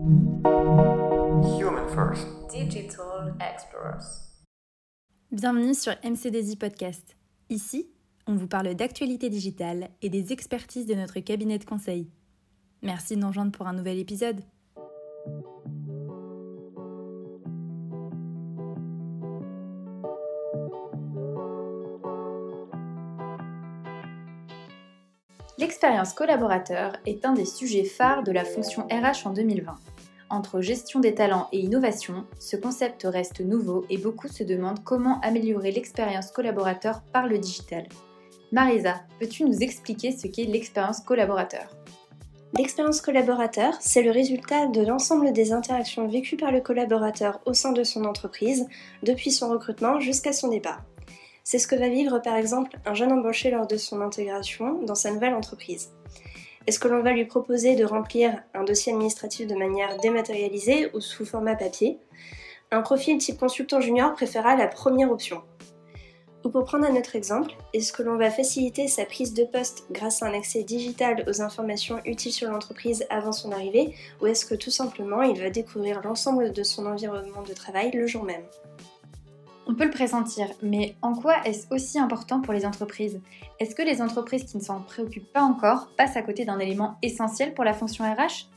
Human First. Digital Explorers. Bienvenue sur MCDZ Podcast. Ici, on vous parle d'actualité digitale et des expertises de notre cabinet de conseil. Merci de nous rejoindre pour un nouvel épisode. L'expérience collaborateur est un des sujets phares de la fonction RH en 2020. Entre gestion des talents et innovation, ce concept reste nouveau et beaucoup se demandent comment améliorer l'expérience collaborateur par le digital. Marisa, peux-tu nous expliquer ce qu'est l'expérience collaborateur? L'expérience collaborateur, c'est le résultat de l'ensemble des interactions vécues par le collaborateur au sein de son entreprise, depuis son recrutement jusqu'à son départ. C'est ce que va vivre par exemple un jeune embauché lors de son intégration dans sa nouvelle entreprise. Est-ce que l'on va lui proposer de remplir un dossier administratif de manière dématérialisée ou sous format papier? Un profil type consultant junior préférera la première option. Ou pour prendre un autre exemple, est-ce que l'on va faciliter sa prise de poste grâce à un accès digital aux informations utiles sur l'entreprise avant son arrivée, ou est-ce que tout simplement il va découvrir l'ensemble de son environnement de travail le jour même? On peut le pressentir, mais en quoi est-ce aussi important pour les entreprises? Est-ce que les entreprises qui ne s'en préoccupent pas encore passent à côté d'un élément essentiel pour la fonction RH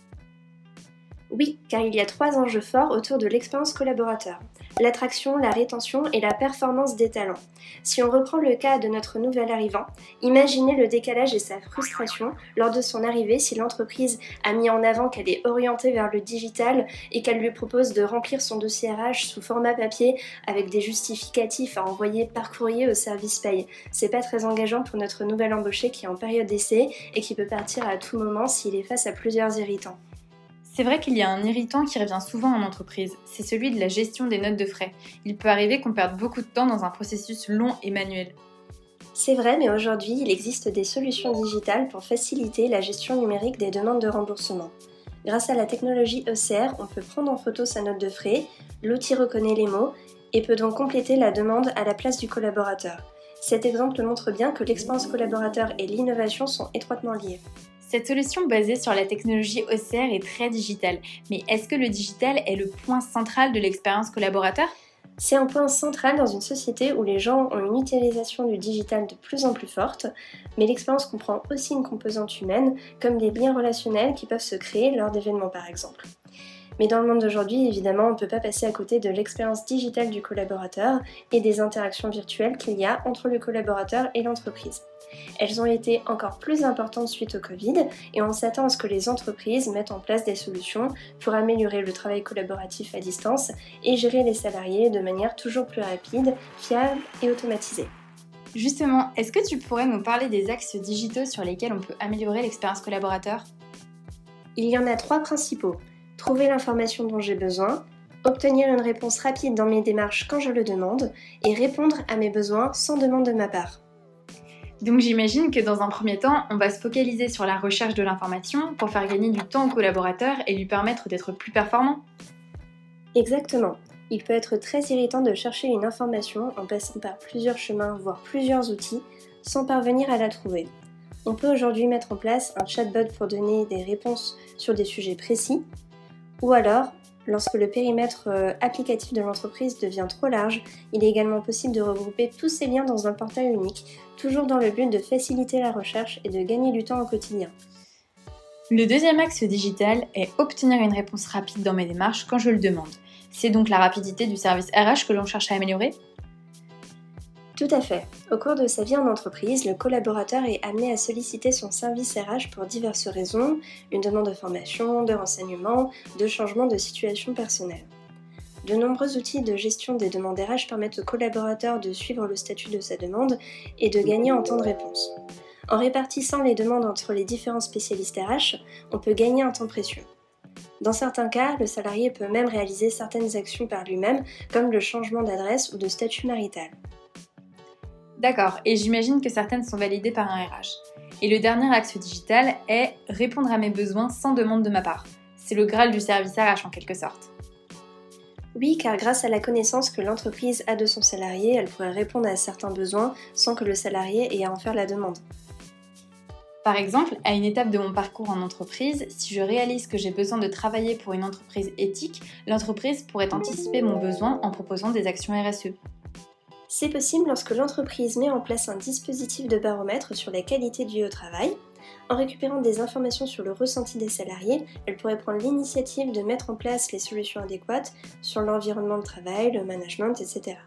oui, car il y a trois enjeux forts autour de l'expérience collaborateur. L'attraction, la rétention et la performance des talents. Si on reprend le cas de notre nouvel arrivant, imaginez le décalage et sa frustration lors de son arrivée si l'entreprise a mis en avant qu'elle est orientée vers le digital et qu'elle lui propose de remplir son dossier RH sous format papier avec des justificatifs à envoyer par courrier au service paye. C'est pas très engageant pour notre nouvel embauché qui est en période d'essai et qui peut partir à tout moment s'il est face à plusieurs irritants. C'est vrai qu'il y a un irritant qui revient souvent en entreprise, c'est celui de la gestion des notes de frais. Il peut arriver qu'on perde beaucoup de temps dans un processus long et manuel. C'est vrai, mais aujourd'hui, il existe des solutions digitales pour faciliter la gestion numérique des demandes de remboursement. Grâce à la technologie ECR, on peut prendre en photo sa note de frais, l'outil reconnaît les mots et peut donc compléter la demande à la place du collaborateur. Cet exemple montre bien que l'expérience collaborateur et l'innovation sont étroitement liées. Cette solution basée sur la technologie OCR est très digitale, mais est-ce que le digital est le point central de l'expérience collaborateur? C'est un point central dans une société où les gens ont une utilisation du digital de plus en plus forte, mais l'expérience comprend aussi une composante humaine, comme des liens relationnels qui peuvent se créer lors d'événements par exemple. Mais dans le monde d'aujourd'hui, évidemment, on ne peut pas passer à côté de l'expérience digitale du collaborateur et des interactions virtuelles qu'il y a entre le collaborateur et l'entreprise. Elles ont été encore plus importantes suite au Covid et on s'attend à ce que les entreprises mettent en place des solutions pour améliorer le travail collaboratif à distance et gérer les salariés de manière toujours plus rapide, fiable et automatisée. Justement, est-ce que tu pourrais nous parler des axes digitaux sur lesquels on peut améliorer l'expérience collaborateur? Il y en a trois principaux. Trouver l'information dont j'ai besoin, obtenir une réponse rapide dans mes démarches quand je le demande et répondre à mes besoins sans demande de ma part. Donc j'imagine que dans un premier temps, on va se focaliser sur la recherche de l'information pour faire gagner du temps au collaborateur et lui permettre d'être plus performant. Exactement. Il peut être très irritant de chercher une information en passant par plusieurs chemins, voire plusieurs outils, sans parvenir à la trouver. On peut aujourd'hui mettre en place un chatbot pour donner des réponses sur des sujets précis, ou alors Lorsque le périmètre euh, applicatif de l'entreprise devient trop large, il est également possible de regrouper tous ces liens dans un portail unique, toujours dans le but de faciliter la recherche et de gagner du temps au quotidien. Le deuxième axe digital est obtenir une réponse rapide dans mes démarches quand je le demande. C'est donc la rapidité du service RH que l'on cherche à améliorer? Tout à fait. Au cours de sa vie en entreprise, le collaborateur est amené à solliciter son service RH pour diverses raisons, une demande de formation, de renseignement, de changement de situation personnelle. De nombreux outils de gestion des demandes RH permettent au collaborateur de suivre le statut de sa demande et de gagner en temps de réponse. En répartissant les demandes entre les différents spécialistes RH, on peut gagner un temps précieux. Dans certains cas, le salarié peut même réaliser certaines actions par lui-même, comme le changement d'adresse ou de statut marital. D'accord, et j'imagine que certaines sont validées par un RH. Et le dernier axe digital est répondre à mes besoins sans demande de ma part. C'est le Graal du service RH en quelque sorte. Oui, car grâce à la connaissance que l'entreprise a de son salarié, elle pourrait répondre à certains besoins sans que le salarié ait à en faire la demande. Par exemple, à une étape de mon parcours en entreprise, si je réalise que j'ai besoin de travailler pour une entreprise éthique, l'entreprise pourrait anticiper mon besoin en proposant des actions RSE. C'est possible lorsque l'entreprise met en place un dispositif de baromètre sur la qualité du vie au travail. En récupérant des informations sur le ressenti des salariés, elle pourrait prendre l'initiative de mettre en place les solutions adéquates sur l'environnement de travail, le management, etc.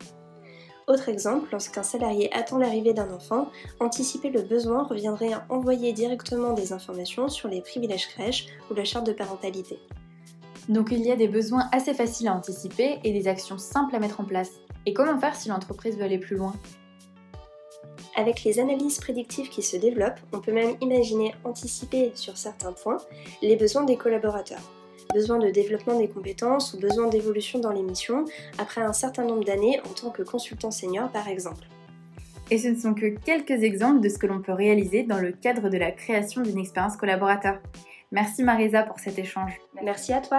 Autre exemple, lorsqu'un salarié attend l'arrivée d'un enfant, anticiper le besoin reviendrait à envoyer directement des informations sur les privilèges crèches ou la charte de parentalité. Donc il y a des besoins assez faciles à anticiper et des actions simples à mettre en place. Et comment faire si l'entreprise veut aller plus loin? Avec les analyses prédictives qui se développent, on peut même imaginer anticiper sur certains points les besoins des collaborateurs. Besoin de développement des compétences ou besoin d'évolution dans les missions après un certain nombre d'années en tant que consultant senior par exemple. Et ce ne sont que quelques exemples de ce que l'on peut réaliser dans le cadre de la création d'une expérience collaborateur. Merci Marisa pour cet échange. Merci à toi.